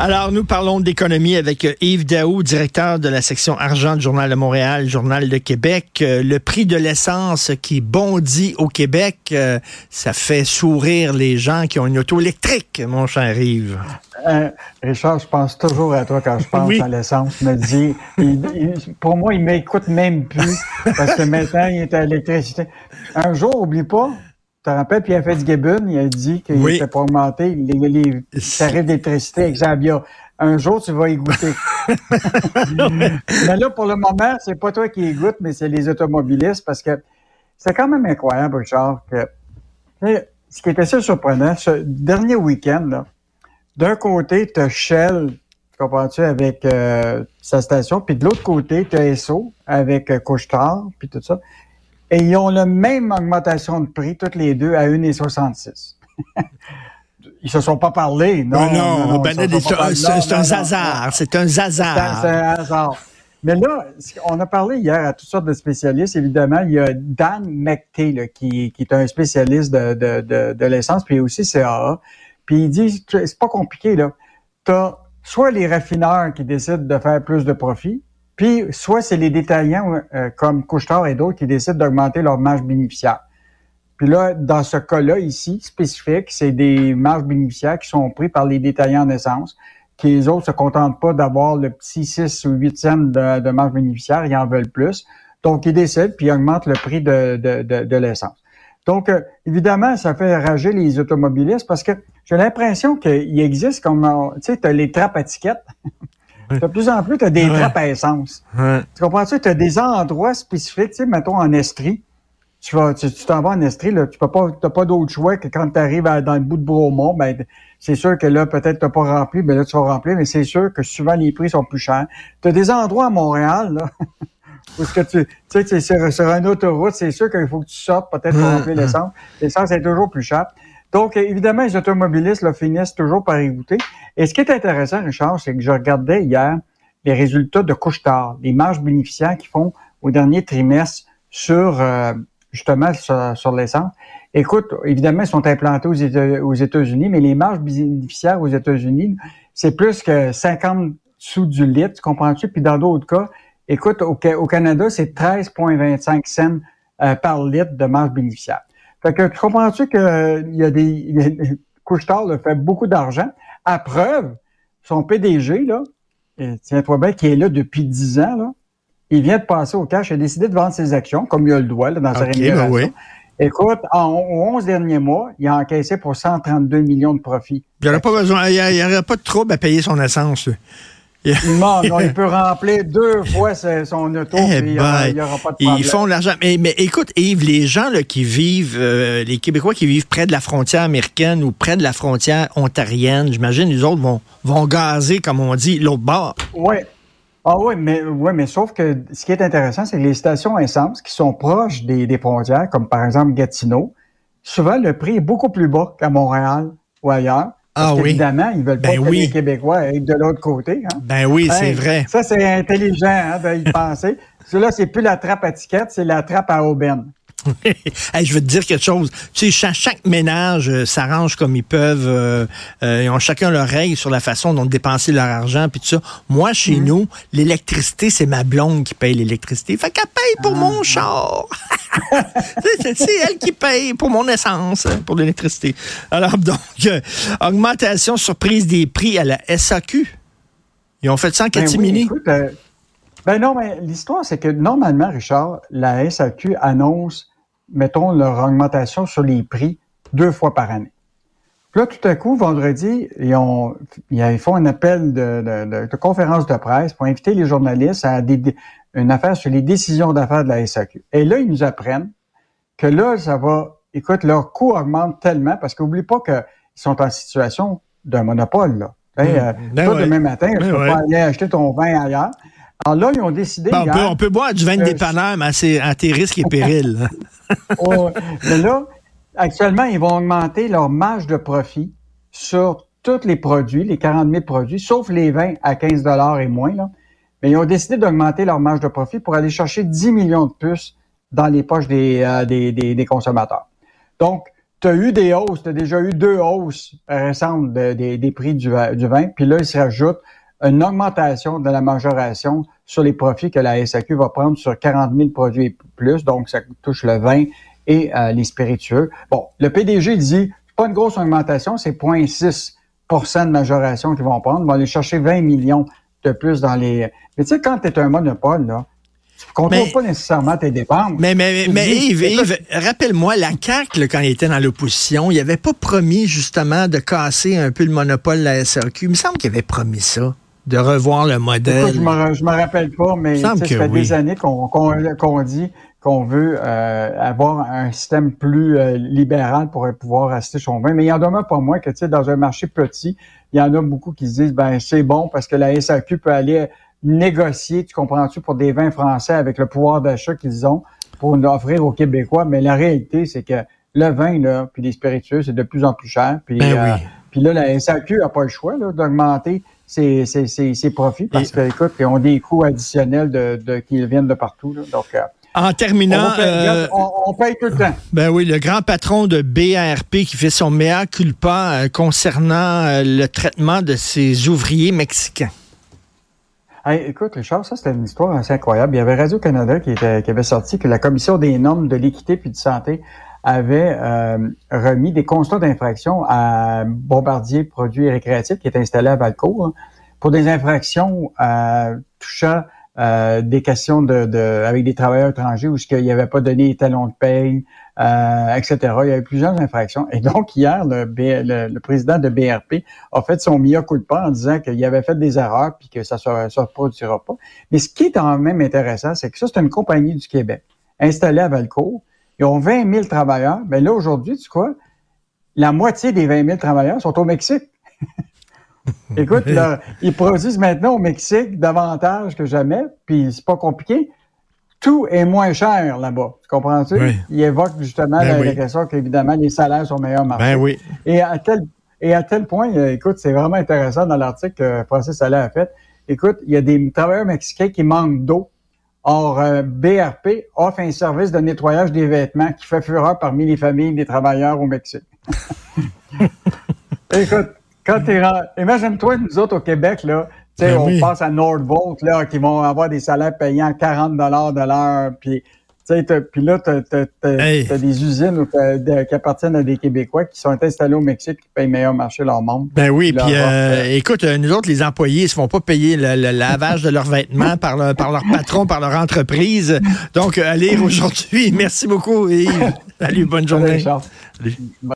Alors, nous parlons d'économie avec euh, Yves Daou, directeur de la section argent du Journal de Montréal, Journal de Québec. Euh, le prix de l'essence qui bondit au Québec, euh, ça fait sourire les gens qui ont une auto électrique, mon cher Yves. Richard, je pense toujours à toi quand je pense à l'essence. Pour moi, il m'écoute même plus parce que maintenant, il est à l'électricité. Un jour, oublie pas, te rappelles, Pierre Fitzgibbon, il a dit qu'il ne pas augmenter les, les tarifs d'électricité avec Zambia. Un jour, tu vas y goûter. mais là, pour le moment, c'est pas toi qui y goûte, mais c'est les automobilistes parce que c'est quand même incroyable, Richard, que ce qui était assez surprenant, ce dernier week-end, d'un côté, tu as Shell, tu comprends-tu, avec euh, sa station, puis de l'autre côté, tu as ESSO avec euh, puis tout ça. Et ils ont la même augmentation de prix, toutes les deux, à 1,66. ils se sont pas parlé, non? non, non, c'est un hasard. C'est un hasard. C'est un hasard. Mais là, on a parlé hier à toutes sortes de spécialistes. Évidemment, il y a Dan McTay, qui, qui, est un spécialiste de, de, de, de l'essence, puis aussi CAA. Puis il dit, c'est pas compliqué, là. T'as soit les raffineurs qui décident de faire plus de profit, puis, soit c'est les détaillants euh, comme Couchetard et d'autres qui décident d'augmenter leur marge bénéficiaire. Puis là, dans ce cas-là, ici, spécifique, c'est des marges bénéficiaires qui sont prises par les détaillants en essence, qui les autres se contentent pas d'avoir le petit 6 ou 8 cents de, marge bénéficiaire, ils en veulent plus. Donc, ils décident, puis ils augmentent le prix de, de, l'essence. Donc, euh, évidemment, ça fait rager les automobilistes parce que j'ai l'impression qu'il existe comme, tu sais, les trappes à tickets. De plus en plus, tu as des trappes à essence. Tu comprends-tu? Tu as des endroits spécifiques, tu sais, mettons en Estrie. Tu vas, tu t'en vas en Estrie, là, tu peux pas, t'as pas d'autre choix que quand tu arrives dans le bout de Bromont, ben, c'est sûr que là, peut-être t'as pas rempli, mais là, tu vas remplir, mais c'est sûr que souvent les prix sont plus chers. Tu as des endroits à Montréal, là, où ce que tu, tu sais, sur, sur une autoroute, c'est sûr qu'il faut que tu sortes peut-être pour remplir l'essence. L'essence est toujours plus cher. Donc, évidemment, les automobilistes là, finissent toujours par y goûter. Et ce qui est intéressant, Richard, c'est que je regardais hier les résultats de couche-tard, les marges bénéficiaires qu'ils font au dernier trimestre sur euh, justement sur, l'essence. Écoute, évidemment, ils sont implantés aux États-Unis, mais les marges bénéficiaires aux États-Unis, c'est plus que 50 sous du litre, tu comprends-tu? Puis dans d'autres cas, écoute, au, Canada, c'est 13,25 cents euh, par litre de marge bénéficiaire. Fait que tu comprends-tu qu'il y a des. Couchetard fait beaucoup d'argent. À preuve, son PDG, là, tiens-toi bien, qui est là depuis 10 ans, là, il vient de passer au cash, il a décidé de vendre ses actions, comme il a le droit là, dans sa okay, ben rémunération. Écoute, en 11 derniers mois, il a encaissé pour 132 millions de profits. Il n'y aurait pas besoin, il n'y aurait pas de trouble à payer son essence. Non, non, il peut remplir deux fois son auto, eh il n'y aura, pas de problème. Ils font l'argent. Mais, mais, écoute, Yves, les gens là, qui vivent, euh, les Québécois qui vivent près de la frontière américaine ou près de la frontière ontarienne, j'imagine, les autres vont, vont gazer, comme on dit, l'autre bord. Oui. Ah oui, mais, mais sauf que ce qui est intéressant, c'est que les stations essence qui sont proches des, des frontières, comme par exemple Gatineau, souvent le prix est beaucoup plus bas qu'à Montréal ou ailleurs. Ah oui. Évidemment, ils veulent pas ben que les Québécois aient de l'autre côté. Hein? Ben oui, c'est vrai. Ça, c'est intelligent hein, de y penser. Là, c'est plus la trappe à ticket, c'est la trappe à aubaine. je veux te dire quelque chose. Tu sais, chaque, ménage euh, s'arrange comme ils peuvent. Euh, euh, ils ont chacun leur règle sur la façon dont dépenser leur argent puis tout ça. Moi, chez nous, l'électricité, c'est ma blonde qui paye l'électricité. Fait qu'elle paye pour mon ah. char. c'est elle qui paye pour mon essence, pour l'électricité. Alors donc, augmentation surprise des prix à la SAQ. Ils ont fait ça en ben catimini. ben non, mais l'histoire, c'est que normalement, Richard, la SAQ annonce mettons, leur augmentation sur les prix deux fois par année. Puis là, tout à coup, vendredi, ils, ont, ils font un appel de, conférence de presse pour inviter les journalistes à des, une affaire sur les décisions d'affaires de la SAQ. Et là, ils nous apprennent que là, ça va, écoute, leur coût augmente tellement parce qu'oublie pas qu'ils sont en situation d'un monopole, là. Mmh. Euh, ben toi, demain matin, ben peux pas aller acheter ton vin ailleurs. Alors là, ils ont décidé. Ben, on, peut, boire du vin de dépanneur, mais c'est à tes risques et périls. mais là, actuellement, ils vont augmenter leur marge de profit sur tous les produits, les 40 000 produits, sauf les vins à 15 et moins. Mais ils ont décidé d'augmenter leur marge de profit pour aller chercher 10 millions de puces dans les poches des, euh, consommateurs. Donc, tu as eu des hausses, tu as déjà eu deux hausses récentes des prix du, du vin, puis là, il se rajoute une augmentation de la majoration sur les profits que la SAQ va prendre sur 40 000 produits et plus, donc ça touche le vin et euh, les spiritueux. Bon, le PDG dit, pas une grosse augmentation, c'est 0,6% de majoration qu'ils vont prendre. Ils vont aller chercher 20 millions de plus dans les... Mais tu sais, quand tu es un monopole, là, tu ne contrôles pas nécessairement tes dépenses. Mais, mais, mais, Yves, rappelle-moi, la CAQ, quand il était dans l'opposition, il n'avait pas promis justement de casser un peu le monopole de la SRQ. Il me semble qu'il avait promis ça de revoir le modèle. je me, me rappelle pas, mais ça fait des années qu'on dit qu'on veut euh, avoir un système plus euh, libéral pour pouvoir acheter son vin. Mais il y en demeure pas moins que, tu sais, dans un marché petit, il y en a beaucoup qui se disent, ben c'est bon parce que la SAQ peut aller négocier, tu comprends-tu, pour des vins français avec le pouvoir d'achat qu'ils ont pour offrir aux Québécois. Mais la réalité, c'est que le vin, là, puis les spiritueux, c'est de plus en plus cher. Puis, ben euh, puis là, la SAQ n'a pas le choix d'augmenter ses, ses, profits parce que, écoute, ils ont des coûts additionnels de, de qui viennent de partout. Donc, euh, en terminant. On, paye, tout le temps. Ben oui, le grand patron de BRP qui fait son mea culpa euh, concernant euh, le traitement de ses ouvriers mexicains. écoute, Richard, ça c'était une histoire assez incroyable. Il y avait Radio-Canada qui, qui avait sorti que la Commission des normes de l'équité puis de santé avait euh, remis des constats d'infraction à Bombardier Produits Récréatifs qui est installé à Valcourt hein, pour des infractions euh, touchant euh, des questions de, avec des travailleurs étrangers où il n'y avait pas donné talon de paye, etc. Il y avait plusieurs infractions. Et donc, hier, le, le, président de BRP a fait son mea culpa en disant qu'il avait fait des erreurs puis que ça ne se, reproduira pas. Mais ce qui est quand même intéressant, c'est que ça, c'est une compagnie du Québec installée à Valcourt ils ont 20 000 travailleurs. Mais là, aujourd'hui, tu quoi? La moitié des 20 000 travailleurs sont au Mexique. Écoute, ils produisent maintenant au Mexique davantage que jamais, puis c'est pas compliqué. Tout est moins cher là-bas. Tu comprends-tu? Ils évoquent justement ben la, question qu'évidemment, les salaires sont meilleurs marché. Ben oui. Et à tel, et à tel point, euh, écoute, c'est vraiment intéressant dans l'article que Francis Allaire a fait. Écoute, il y a des travailleurs mexicains qui manquent d'eau Or, euh, BRP offre un service de nettoyage des vêtements qui fait fureur parmi les familles des travailleurs au Mexique. Écoute, quand t'es imagine-toi, nous autres au Québec, là, tu sais, ben on passe à Nordvolt, là, qui vont avoir des salaires payants 40 dollars de l'heure, puis puis là, tu as, des usines qui appartiennent à des Québécois qui sont installés au Mexique qui payent meilleur marché leur monde. Ben oui, puis euh, écoute, euh, nous autres, les employés, ils ne se font pas payer le, lavage de leurs vêtements par, par leur patron, par leur entreprise. Donc, allez aujourd'hui. Merci beaucoup, Yves. Salut, bonne journée. Salut.